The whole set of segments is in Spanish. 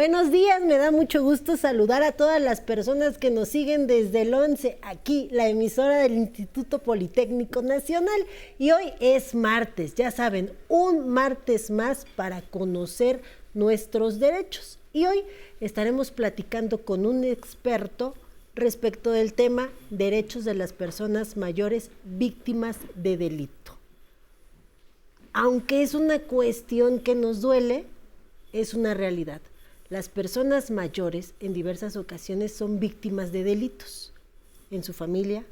Buenos días, me da mucho gusto saludar a todas las personas que nos siguen desde el 11, aquí, la emisora del Instituto Politécnico Nacional. Y hoy es martes, ya saben, un martes más para conocer nuestros derechos. Y hoy estaremos platicando con un experto respecto del tema derechos de las personas mayores víctimas de delito. Aunque es una cuestión que nos duele, es una realidad las personas mayores en diversas ocasiones son víctimas de delitos en su familia,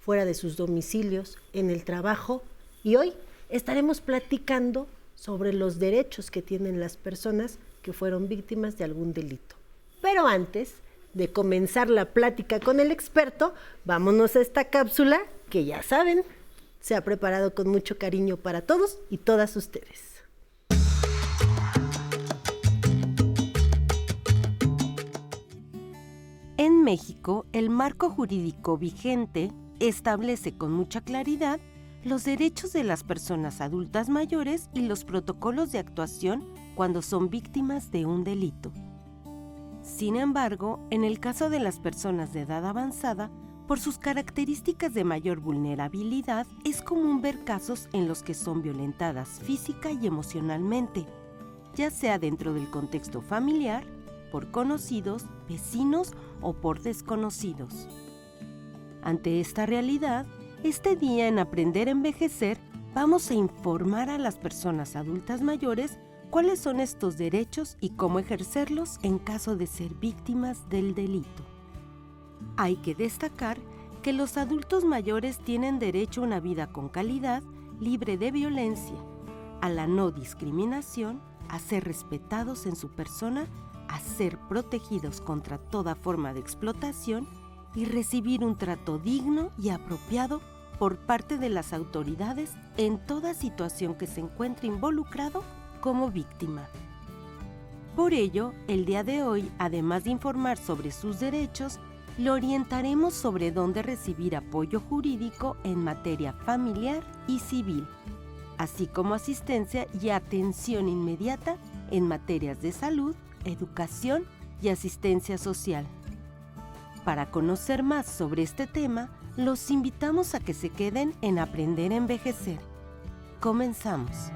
fuera de sus domicilios, en el trabajo y hoy estaremos platicando sobre los derechos que tienen las personas que fueron víctimas de algún delito. Pero antes de comenzar la plática con el experto, vámonos a esta cápsula que ya saben, se ha preparado con mucho cariño para todos y todas ustedes. México, el marco jurídico vigente establece con mucha claridad los derechos de las personas adultas mayores y los protocolos de actuación cuando son víctimas de un delito. Sin embargo, en el caso de las personas de edad avanzada, por sus características de mayor vulnerabilidad, es común ver casos en los que son violentadas física y emocionalmente, ya sea dentro del contexto familiar, por conocidos, vecinos o por desconocidos. Ante esta realidad, este día en Aprender a Envejecer vamos a informar a las personas adultas mayores cuáles son estos derechos y cómo ejercerlos en caso de ser víctimas del delito. Hay que destacar que los adultos mayores tienen derecho a una vida con calidad, libre de violencia, a la no discriminación, a ser respetados en su persona a ser protegidos contra toda forma de explotación y recibir un trato digno y apropiado por parte de las autoridades en toda situación que se encuentre involucrado como víctima. Por ello, el día de hoy, además de informar sobre sus derechos, lo orientaremos sobre dónde recibir apoyo jurídico en materia familiar y civil, así como asistencia y atención inmediata en materias de salud, educación y asistencia social. Para conocer más sobre este tema, los invitamos a que se queden en Aprender a Envejecer. Comenzamos.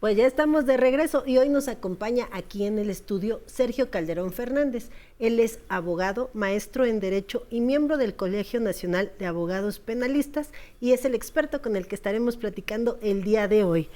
Pues ya estamos de regreso y hoy nos acompaña aquí en el estudio Sergio Calderón Fernández. Él es abogado, maestro en Derecho y miembro del Colegio Nacional de Abogados Penalistas y es el experto con el que estaremos platicando el día de hoy.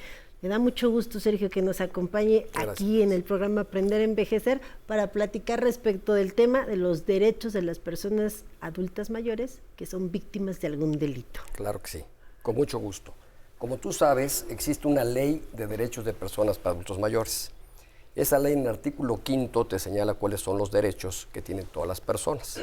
Me da mucho gusto, Sergio, que nos acompañe aquí en el programa Aprender a Envejecer para platicar respecto del tema de los derechos de las personas adultas mayores que son víctimas de algún delito. Claro que sí, con mucho gusto. Como tú sabes, existe una ley de derechos de personas para adultos mayores. Esa ley en el artículo quinto te señala cuáles son los derechos que tienen todas las personas.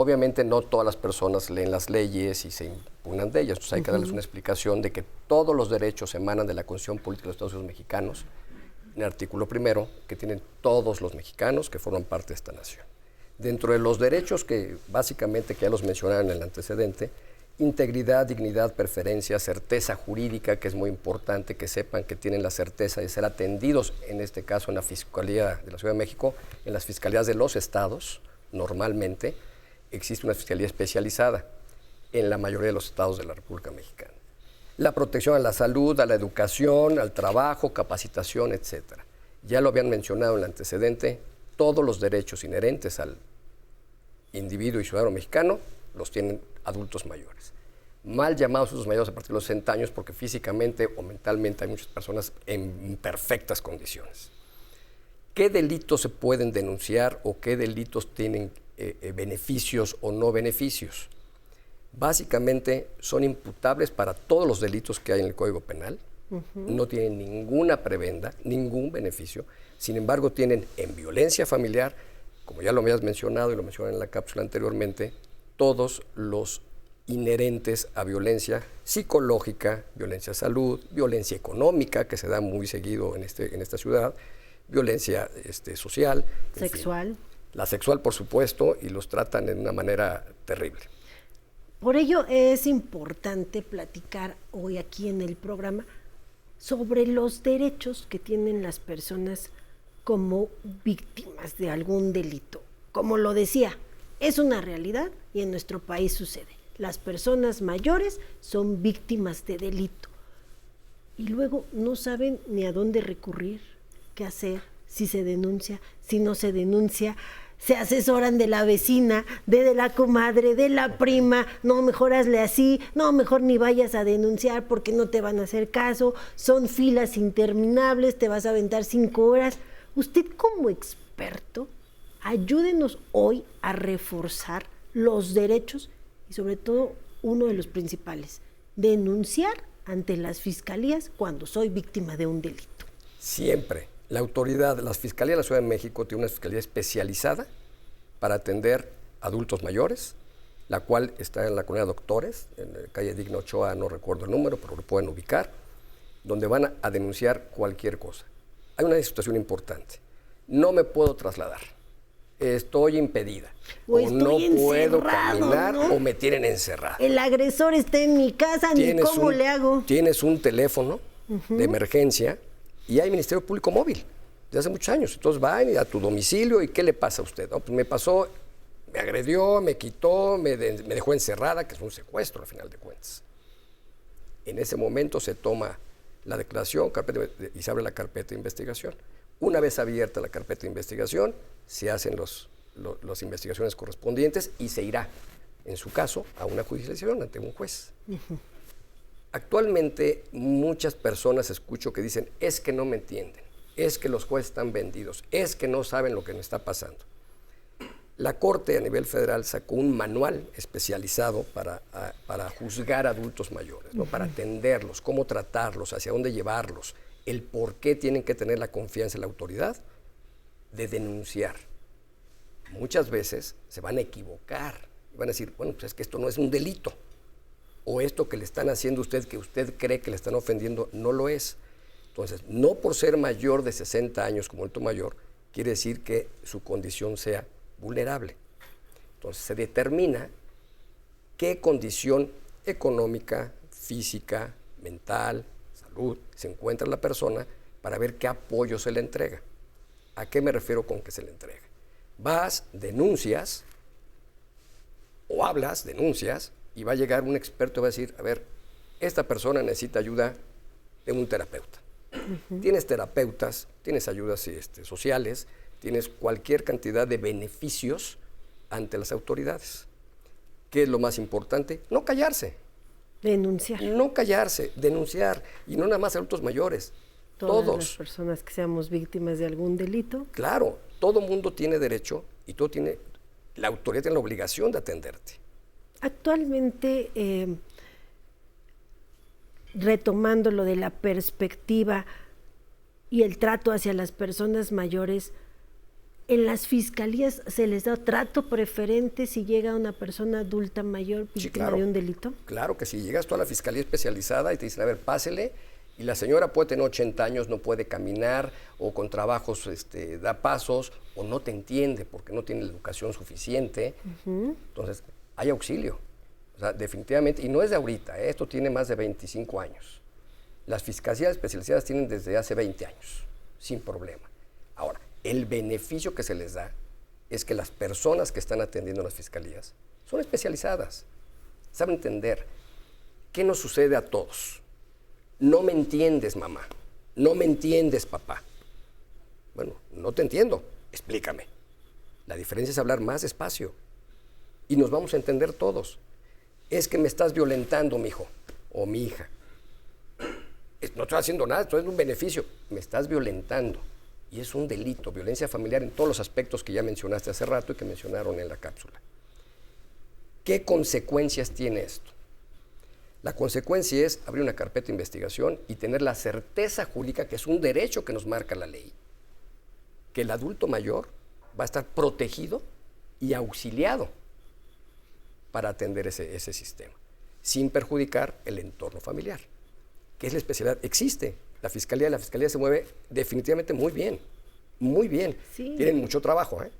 Obviamente no todas las personas leen las leyes y se impugnan de ellas, entonces hay que darles una explicación de que todos los derechos emanan de la Constitución Política de los Estados Unidos Mexicanos, en el artículo primero, que tienen todos los mexicanos que forman parte de esta nación. Dentro de los derechos que básicamente que ya los mencionaron en el antecedente, integridad, dignidad, preferencia, certeza jurídica, que es muy importante que sepan que tienen la certeza de ser atendidos, en este caso en la Fiscalía de la Ciudad de México, en las fiscalías de los estados, normalmente, existe una fiscalía especializada en la mayoría de los estados de la República Mexicana. La protección a la salud, a la educación, al trabajo, capacitación, etc. Ya lo habían mencionado en el antecedente, todos los derechos inherentes al individuo y ciudadano mexicano los tienen adultos mayores. Mal llamados adultos mayores a partir de los 60 años porque físicamente o mentalmente hay muchas personas en perfectas condiciones. ¿Qué delitos se pueden denunciar o qué delitos tienen eh, eh, beneficios o no beneficios. Básicamente son imputables para todos los delitos que hay en el Código Penal, no tienen ninguna prebenda, ningún beneficio, sin embargo tienen en violencia familiar, como ya lo habías mencionado y lo mencioné en la cápsula anteriormente, todos los inherentes a violencia psicológica, violencia a salud, violencia económica, que se da muy seguido en, este, en esta ciudad, violencia este, social. Sexual la sexual por supuesto, y los tratan de una manera terrible. Por ello es importante platicar hoy aquí en el programa sobre los derechos que tienen las personas como víctimas de algún delito. Como lo decía, es una realidad y en nuestro país sucede. Las personas mayores son víctimas de delito y luego no saben ni a dónde recurrir, qué hacer, si se denuncia, si no se denuncia se asesoran de la vecina, de, la comadre, de la prima, no, mejor hazle así, no, mejor ni vayas a denunciar porque no te van a hacer caso, son filas interminables, te vas a aventar cinco horas. Usted como experto, ayúdenos hoy a reforzar los derechos y sobre todo uno de los principales, denunciar ante las fiscalías cuando soy víctima de un delito. Siempre la autoridad, la Fiscalía de la Ciudad de México tiene una fiscalía especializada para atender adultos mayores, la cual está en la colonia Doctores, en la calle Digno Ochoa, no recuerdo el número, pero lo pueden ubicar, donde van a, denunciar cualquier cosa. Hay una situación importante. No me puedo trasladar. Estoy impedida. O, no puedo caminar o me tienen encerrado. El agresor está en mi casa, ni cómo le hago. Tienes un teléfono de emergencia y hay Ministerio Público Móvil de hace muchos años. Entonces van a tu domicilio y ¿qué le pasa a usted? pues me pasó, me agredió, me quitó, me, dejó encerrada, que es un secuestro al final de cuentas. En ese momento se toma la declaración y se abre la carpeta de investigación. Una vez abierta la carpeta de investigación, se hacen los, las investigaciones correspondientes y se irá, en su caso, a una judicialización ante un juez. Actualmente muchas personas escucho que dicen, es que no me entienden, es que los jueces están vendidos, es que no saben lo que me está pasando. La Corte a nivel federal sacó un manual especializado para, para juzgar adultos mayores, ¿no? para atenderlos, cómo tratarlos, hacia dónde llevarlos, el por qué tienen que tener la confianza en la autoridad de denunciar. Muchas veces se van a equivocar y van a decir, bueno, pues es que esto no es un delito o esto que le están haciendo a usted, que usted cree que le están ofendiendo, no lo es. Entonces, no por ser mayor de 60 años como alto mayor, quiere decir que su condición sea vulnerable. Entonces, se determina qué condición económica, física, mental, salud se encuentra la persona para ver qué apoyo se le entrega. ¿A qué me refiero con que se le entrega? Vas, denuncias, o hablas, denuncias, y va a llegar un experto y va a decir, a ver, esta persona necesita ayuda de un terapeuta. Tienes terapeutas, tienes ayudas este, sociales, tienes cualquier cantidad de beneficios ante las autoridades. ¿Qué es lo más importante? No callarse. Denunciar. No callarse, denunciar. Y no nada más adultos mayores. Todas todos. las personas que seamos víctimas de algún delito. Claro, todo mundo tiene derecho y todo tiene, la autoridad tiene la obligación de atenderte. Actualmente, eh, retomando lo de la perspectiva y el trato hacia las personas mayores, en las fiscalías se les da trato preferente si llega una persona adulta mayor víctima de un delito? Claro que si llegas tú a la fiscalía especializada y te dicen, a ver, pásele, y la señora puede tener 80 años, no puede caminar, o con trabajos este, da pasos, o no te entiende porque no tiene la educación suficiente. Entonces, hay auxilio. O sea, definitivamente, y no es de ahorita, ¿eh? esto tiene más de 25 años. Las fiscalías especializadas tienen desde hace 20 años, sin problema. Ahora, el beneficio que se les da es que las personas que están atendiendo las fiscalías son especializadas, saben entender qué nos sucede a todos. No me entiendes, mamá. No me entiendes, papá. Bueno, no te entiendo. Explícame. La diferencia es hablar más despacio y nos vamos a entender todos. Es que me estás violentando, mi hijo o mi hija. No estoy haciendo nada, esto es un beneficio. Me estás violentando. Y es un delito, violencia familiar en todos los aspectos que ya mencionaste hace rato y que mencionaron en la cápsula. ¿Qué consecuencias tiene esto? La consecuencia es abrir una carpeta de investigación y tener la certeza jurídica, que es un derecho que nos marca la ley, que el adulto mayor va a estar protegido y auxiliado para atender ese, ese sistema, sin perjudicar el entorno familiar, que es la especialidad. Existe. La fiscalía, la fiscalía se mueve definitivamente muy bien, muy bien. Tienen mucho trabajo, ¿eh?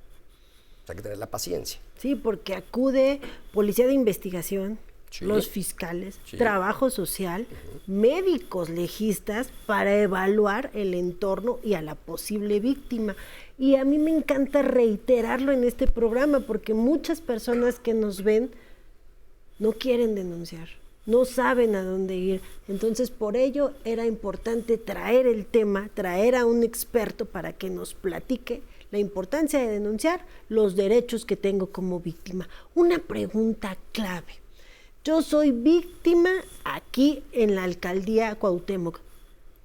hay que tener la paciencia. Sí, porque acude policía de investigación, los fiscales, trabajo social, médicos legistas para evaluar el entorno y a la posible víctima. Y a mí me encanta reiterarlo en este programa porque muchas personas que nos ven no quieren denunciar, no saben a dónde ir. Entonces por ello era importante traer el tema, traer a un experto para que nos platique la importancia de denunciar los derechos que tengo como víctima. Una pregunta clave. Yo soy víctima aquí en la alcaldía Cuauhtémoc.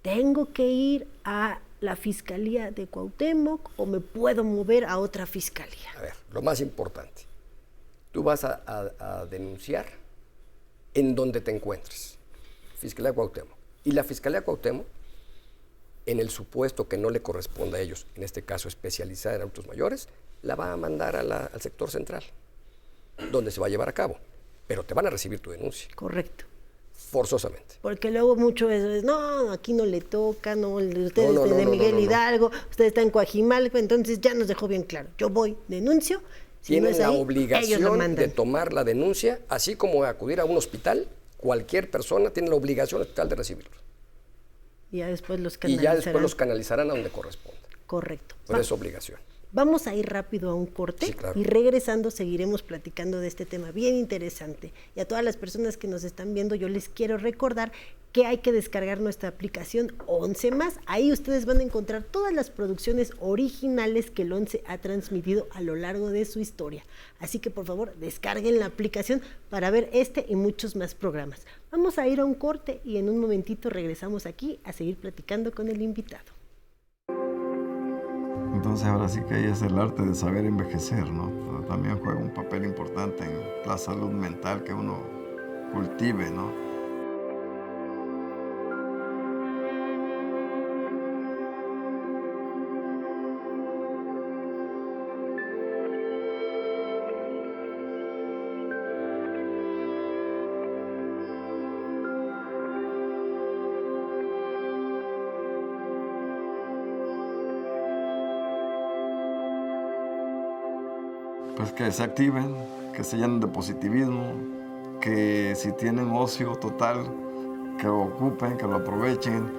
¿Tengo que ir a la fiscalía de Cuauhtémoc o me puedo mover a otra fiscalía? A ver, lo más importante. Tú vas a, denunciar en donde te encuentres. Fiscalía de Cuauhtémoc. Y la Fiscalía de Cuauhtémoc, en el supuesto que no le corresponda a ellos, en este caso especializada en adultos mayores, la va a mandar al sector central, donde se va a llevar a cabo pero te van a recibir tu denuncia. Correcto. Forzosamente. Porque luego mucho es, no, aquí no le toca, no, usted es de Miguel Hidalgo, usted está en Coajimalco, entonces ya nos dejó bien claro. Yo voy, denuncio. Tienen la obligación de tomar la denuncia, así como acudir a un hospital, cualquier persona tiene la obligación hospital de recibirlo. Y ya después los canalizarán. Y ya después los canalizarán a donde corresponde. Correcto. Pero es obligación. Vamos a ir rápido a un corte y regresando seguiremos platicando de este tema bien interesante. Y a todas las personas que nos están viendo, yo les quiero recordar que hay que descargar nuestra aplicación 11 más. Ahí ustedes van a encontrar todas las producciones originales que el 11 ha transmitido a lo largo de su historia. Así que por favor descarguen la aplicación para ver este y muchos más programas. Vamos a ir a un corte y en un momentito regresamos aquí a seguir platicando con el invitado. Entonces ahora sí que ahí es el arte de saber envejecer, ¿no? También juega un papel importante en la salud mental que uno cultive, ¿no? Pues que se activen, que se llenen de positivismo, que si tienen ocio total, que lo ocupen, que lo aprovechen,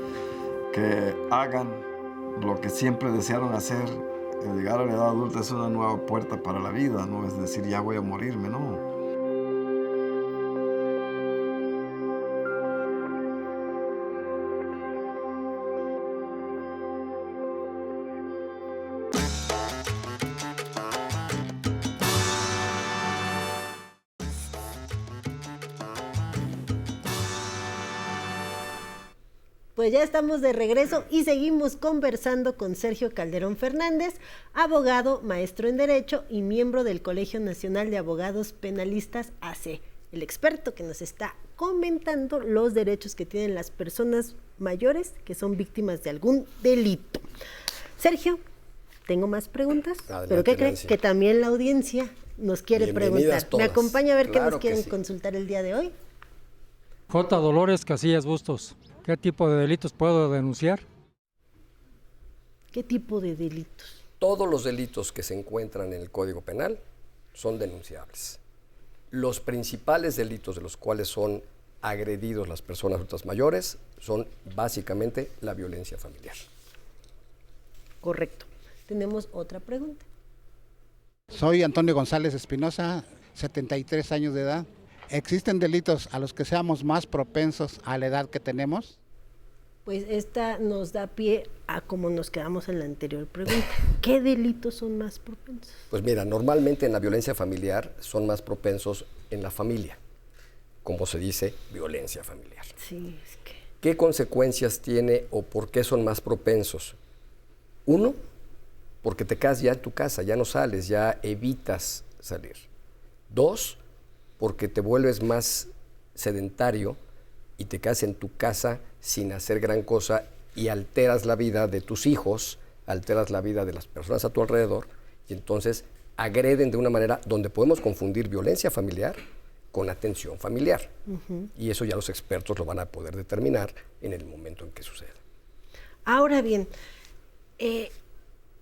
que hagan lo que siempre desearon hacer. Llegar a la edad adulta es una nueva puerta para la vida, no es decir, ya voy a morirme, no. Ya estamos de regreso y seguimos conversando con Sergio Calderón Fernández, abogado, maestro en Derecho y miembro del Colegio Nacional de Abogados Penalistas AC, el experto que nos está comentando los derechos que tienen las personas mayores que son víctimas de algún delito. Sergio, tengo más preguntas, pero ¿qué crees? Que también la audiencia nos quiere preguntar. ¿Me acompaña a ver qué nos quieren consultar el día de hoy? J. Dolores Casillas Bustos. ¿Qué tipo de delitos puedo denunciar? ¿Qué tipo de delitos? Todos los delitos que se encuentran en el Código Penal son denunciables. Los principales delitos de los cuales son agredidos las personas adultas mayores son básicamente la violencia familiar. Correcto. Tenemos otra pregunta. Soy Antonio González Espinosa, 73 años de edad. ¿Existen delitos a los que seamos más propensos a la edad que tenemos? Pues esta nos da pie a como nos quedamos en la anterior pregunta. ¿Qué delitos son más propensos? Pues mira, normalmente en la violencia familiar son más propensos en la familia, como se dice, violencia familiar. Sí, es que... ¿Qué consecuencias tiene o por qué son más propensos? Uno, porque te quedas ya en tu casa, ya no sales, ya evitas salir. Dos, porque te vuelves más sedentario y te quedas en tu casa sin hacer gran cosa y alteras la vida de tus hijos, alteras la vida de las personas a tu alrededor y entonces agreden de una manera donde podemos confundir violencia familiar con atención familiar. Y eso ya los expertos lo van a poder determinar en el momento en que suceda. Ahora bien, eh,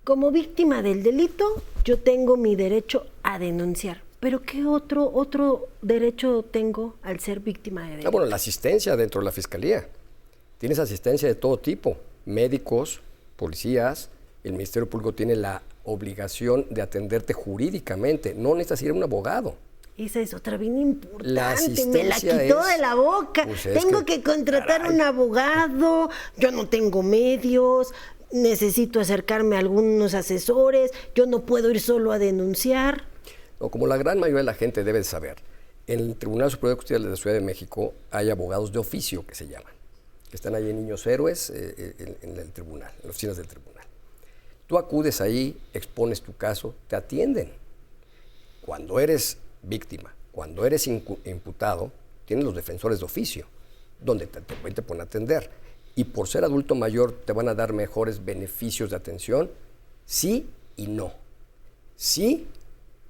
como víctima del delito, yo tengo mi derecho a denunciar pero ¿qué otro, otro derecho tengo al ser víctima de delito? Ah, bueno, la asistencia dentro de la fiscalía. Tienes asistencia de todo tipo, médicos, policías, el Ministerio Público tiene la obligación de atenderte jurídicamente, no necesitas ir a un abogado. Esa es otra bien importante. La Me la quitó es- de la boca. Pues es tengo que- que, contratar caray. un abogado. Yo no tengo medios. Necesito acercarme a algunos asesores. Yo no puedo ir solo a denunciar. No, como la gran mayoría de la gente debe de saber, en el Tribunal Superior de Justicia de la Ciudad de México hay abogados de oficio que se llaman, que están ahí en Niños Héroes eh, eh, en, en el tribunal, en las oficinas del tribunal. Tú acudes ahí, expones tu caso, te atienden. Cuando eres víctima, cuando eres imputado, tienes los defensores de oficio, donde te, te, te ponen a atender. Y por ser adulto mayor te van a dar mejores beneficios de atención, sí y no. Sí,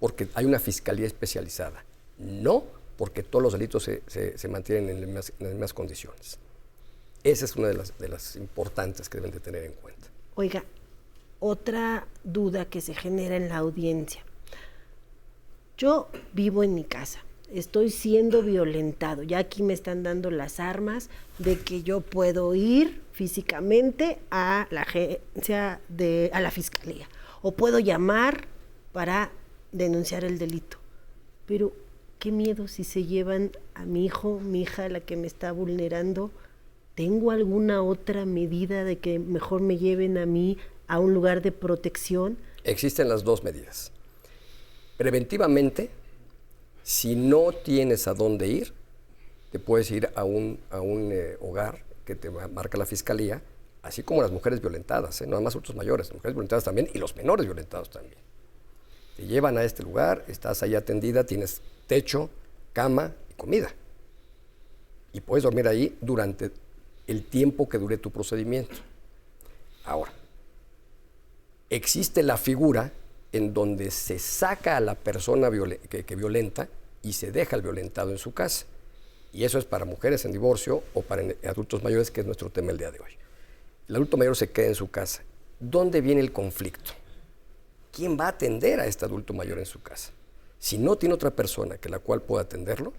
porque hay una fiscalía especializada. No, porque todos los delitos se, se- mantienen en las, mismas, en las mismas condiciones. Esa es una de las, de las importantes que deben de tener en cuenta. Oiga, otra duda que se genera en la audiencia. Yo vivo en mi casa, estoy siendo violentado, ya aquí me están dando las armas de que yo puedo ir físicamente a la agencia de a la fiscalía o puedo llamar para denunciar el delito. Pero qué miedo si se llevan a mi hijo, mi hija, la que me está vulnerando. ¿Tengo alguna otra medida de que mejor me lleven a mí a un lugar de protección? Existen las dos medidas. Preventivamente, si no tienes a dónde ir, te puedes ir a un, a un eh, hogar que te ma- marca la fiscalía, así como las mujeres violentadas, ¿eh? no nada más adultos mayores, mujeres violentadas también y los menores violentados también. Te llevan a este lugar, estás ahí atendida, tienes techo, cama y comida. Y puedes dormir ahí durante el tiempo que dure tu procedimiento. Ahora, existe la figura en donde se saca a la persona que, que violenta y se deja al violentado en su casa. Y eso es para mujeres en divorcio o para adultos mayores, que es nuestro tema el día de hoy. El adulto mayor se queda en su casa. ¿Dónde viene el conflicto? ¿Quién va a atender a este adulto mayor en su casa? Si no tiene otra persona que la cual pueda atenderlo,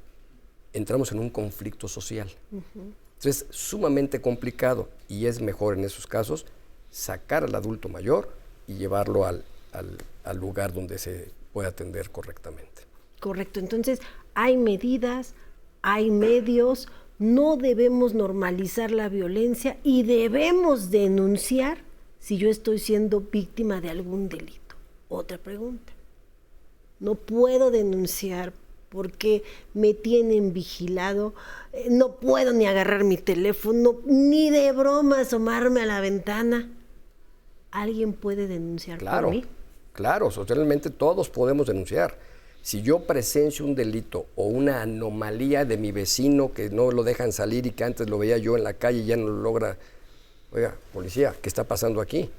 entramos en un conflicto social. Entonces, es sumamente complicado y es mejor en esos casos sacar al adulto mayor y llevarlo al, al- al lugar donde se puede atender correctamente. Correcto, entonces hay medidas, hay medios, no debemos normalizar la violencia y debemos denunciar si yo estoy siendo víctima de algún delito. Otra pregunta. No puedo denunciar porque me tienen vigilado, eh, no puedo ni agarrar mi teléfono, ni de broma asomarme a la ventana. ¿Alguien puede denunciar Claro, por mí? claro, socialmente todos podemos denunciar. Si yo presencio un delito o una anomalía de mi vecino que no lo dejan salir y que antes lo veía yo en la calle y ya no lo logra, oiga, policía, ¿qué está pasando aquí?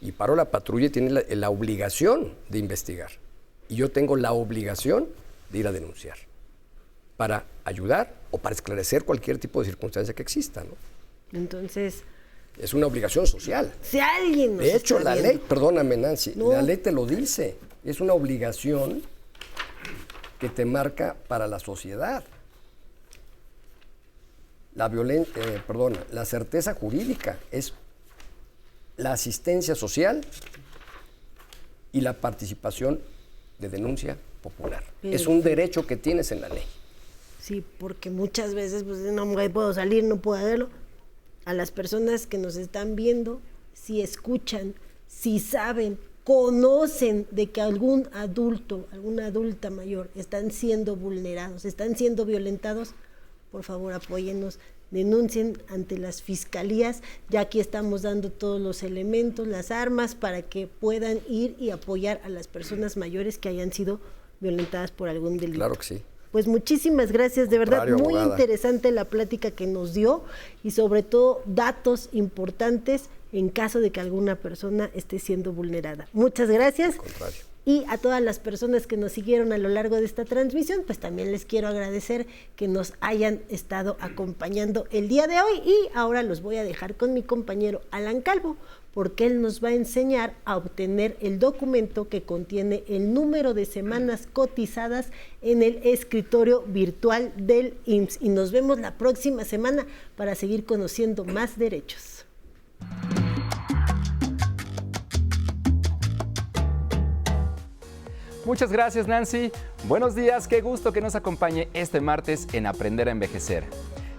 Y paró la patrulla y tiene la, la obligación de investigar. Y yo tengo la obligación de ir a denunciar para ayudar o para esclarecer cualquier tipo de circunstancia que exista. ¿no? Entonces, Es una obligación social. si alguien nos De hecho, está la viendo- ley, perdóname Nancy, No. la ley te lo dice. Es una obligación que te marca para la sociedad. La violen- eh, perdona, la certeza jurídica es la asistencia social y la participación de denuncia popular. Es un derecho que tienes en la ley. Sí, porque muchas veces pues no puedo salir, no puedo hacerlo. A las personas que nos están viendo, si escuchan, si saben, conocen de que algún adulto, alguna adulta mayor están siendo vulnerados, están siendo violentados, por favor apóyennos, denuncien ante las fiscalías, ya aquí estamos dando todos los elementos, las armas para que puedan ir y apoyar a las personas mayores que hayan sido violentadas por algún delito. Claro que sí. Pues muchísimas gracias, de verdad, muy abogada. interesante la plática que nos dio y sobre todo datos importantes en caso de que alguna persona esté siendo vulnerada. Muchas gracias. Contrario. Y a todas las personas que nos siguieron a lo largo de esta transmisión, pues también les quiero agradecer que nos hayan estado acompañando el día de hoy y ahora los voy a dejar con mi compañero Alan Calvo, porque él nos va a enseñar a obtener el documento que contiene el número de semanas cotizadas en el escritorio virtual del IMSS. Y nos vemos la próxima semana para seguir conociendo más derechos. Muchas gracias Nancy. Buenos días, qué gusto que nos acompañe este martes en Aprender a Envejecer.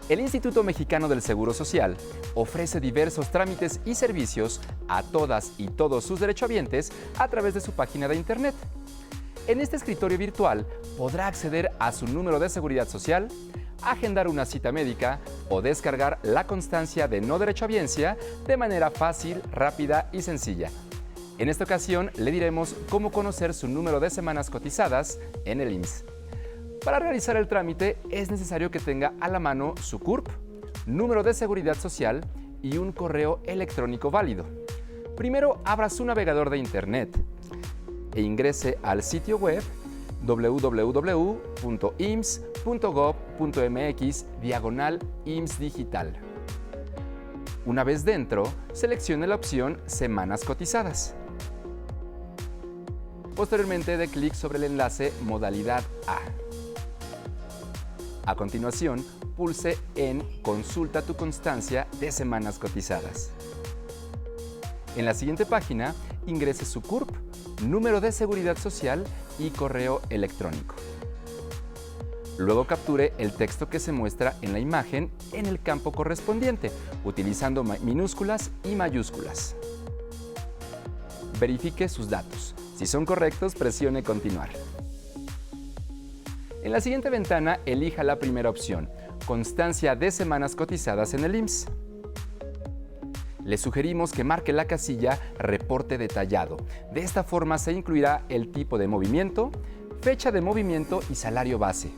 El Instituto Mexicano del Seguro Social ofrece diversos trámites y servicios a todas y todos sus derechohabientes a través de su página de Internet. En este escritorio virtual podrá acceder a su número de seguridad social, agendar una cita médica o descargar la constancia de no derechohabiencia de manera fácil, rápida y sencilla en esta ocasión le diremos cómo conocer su número de semanas cotizadas en el IMSS. Para realizar el trámite es necesario que tenga a la mano su CURP, número de seguridad social y un correo electrónico válido. Primero abra su navegador de Internet e ingrese al sitio web www.ims.gov.mx diagonal Digital. Una vez dentro, seleccione la opción Semanas cotizadas. Posteriormente dé clic sobre el enlace Modalidad A. A continuación, pulse en Consulta tu constancia de semanas cotizadas. En la siguiente página, ingrese su CURP, número de seguridad social y correo electrónico. Luego capture el texto que se muestra en la imagen en el campo correspondiente, utilizando minúsculas y mayúsculas. Verifique sus datos. Si son correctos, presione Continuar. En la siguiente ventana, elija la primera opción, Constancia de semanas cotizadas en el IMSS. Le sugerimos que marque la casilla Reporte detallado. De esta forma se incluirá el tipo de movimiento, fecha de movimiento y salario base.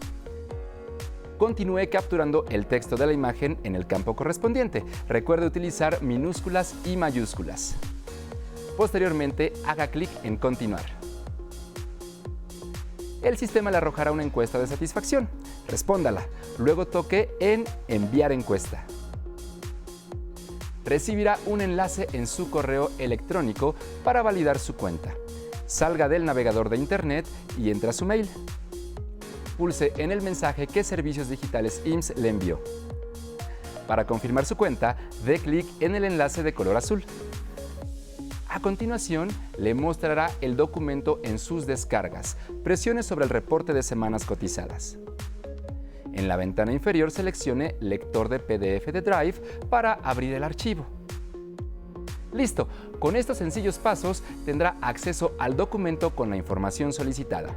Continúe capturando el texto de la imagen en el campo correspondiente. Recuerde utilizar minúsculas y mayúsculas. Posteriormente, haga clic en Continuar. El sistema le arrojará una encuesta de satisfacción. Respóndala. Luego toque en Enviar encuesta. Recibirá un enlace en su correo electrónico para validar su cuenta. Salga del navegador de Internet y entra a su mail. Pulse en el mensaje qué servicios digitales IMSS le envió. Para confirmar su cuenta, dé clic en el enlace de color azul. A continuación, le mostrará el documento en sus descargas. Presione sobre el reporte de semanas cotizadas. En la ventana inferior seleccione Lector de PDF de Drive para abrir el archivo. Listo, con estos sencillos pasos tendrá acceso al documento con la información solicitada.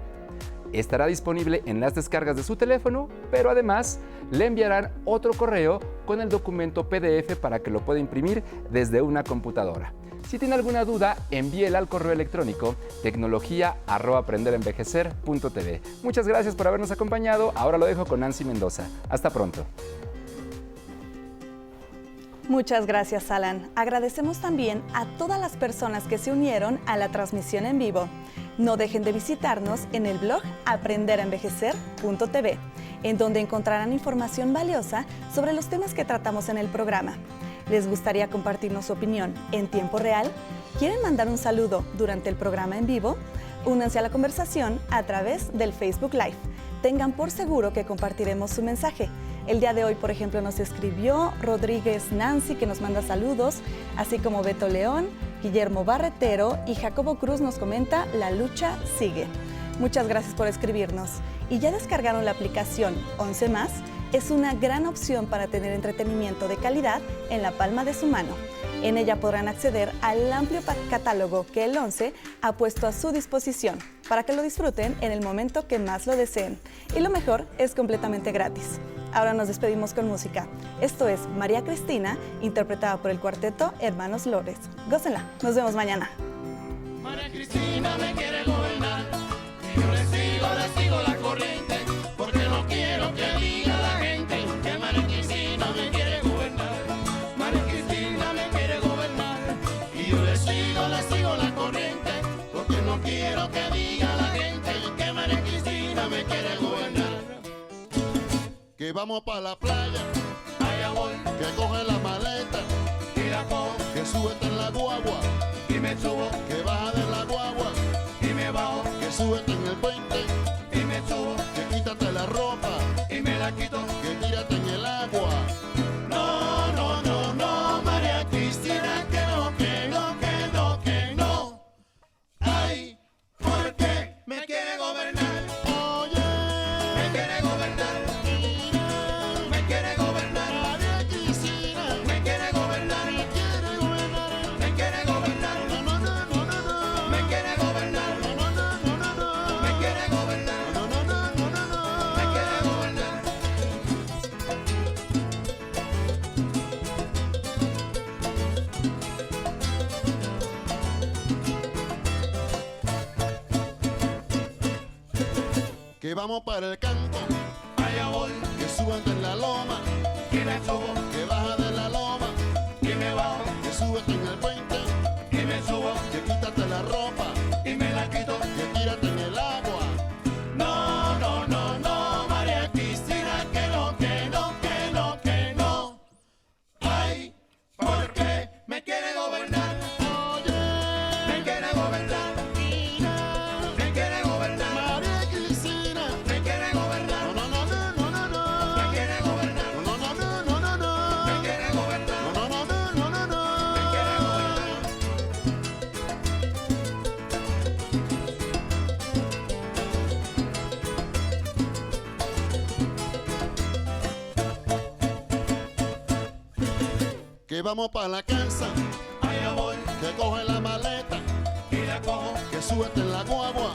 Estará disponible en las descargas de su teléfono, pero además le enviarán otro correo con el documento PDF para que lo pueda imprimir desde una computadora. Si tiene alguna duda, envíela al correo electrónico tecnología.aprenderenvejecer.tv. Muchas gracias por habernos acompañado. Ahora lo dejo con Nancy Mendoza. Hasta pronto. Muchas gracias, Alan. Agradecemos también a todas las personas que se unieron a la transmisión en vivo. No dejen de visitarnos en el blog aprenderenvejecer.tv, en donde encontrarán información valiosa sobre los temas que tratamos en el programa. ¿Les gustaría compartirnos su opinión en tiempo real? ¿Quieren mandar un saludo durante el programa en vivo? Únanse a la conversación a través del Facebook Live. Tengan por seguro que compartiremos su mensaje. El día de hoy, por ejemplo, nos escribió Rodríguez Nancy, que nos manda saludos, así como Beto León, Guillermo Barretero y Jacobo Cruz nos comenta, la lucha sigue. Muchas gracias por escribirnos. ¿Y ya descargaron la aplicación 11 más? Es una gran opción para tener entretenimiento de calidad en la palma de su mano. En ella podrán acceder al amplio catálogo que el 11 ha puesto a su disposición para que lo disfruten en el momento que más lo deseen. Y lo mejor es completamente gratis. Ahora nos despedimos con música. Esto es María Cristina, interpretada por el cuarteto Hermanos Lores. Gócenla. Nos vemos mañana. María Cristina me quiere y vamos para la playa. allá voy. que coge la maleta y la cojo, que súbete en la guagua y me subo, que baja de la guagua y me bajo, que súbete en el puente y me subo, que quítate la ropa y me la quito, que tírate en el agua. vamos para la casa. Allá voy. Que coge la maleta. Y la cojo. Que súbete en la guagua.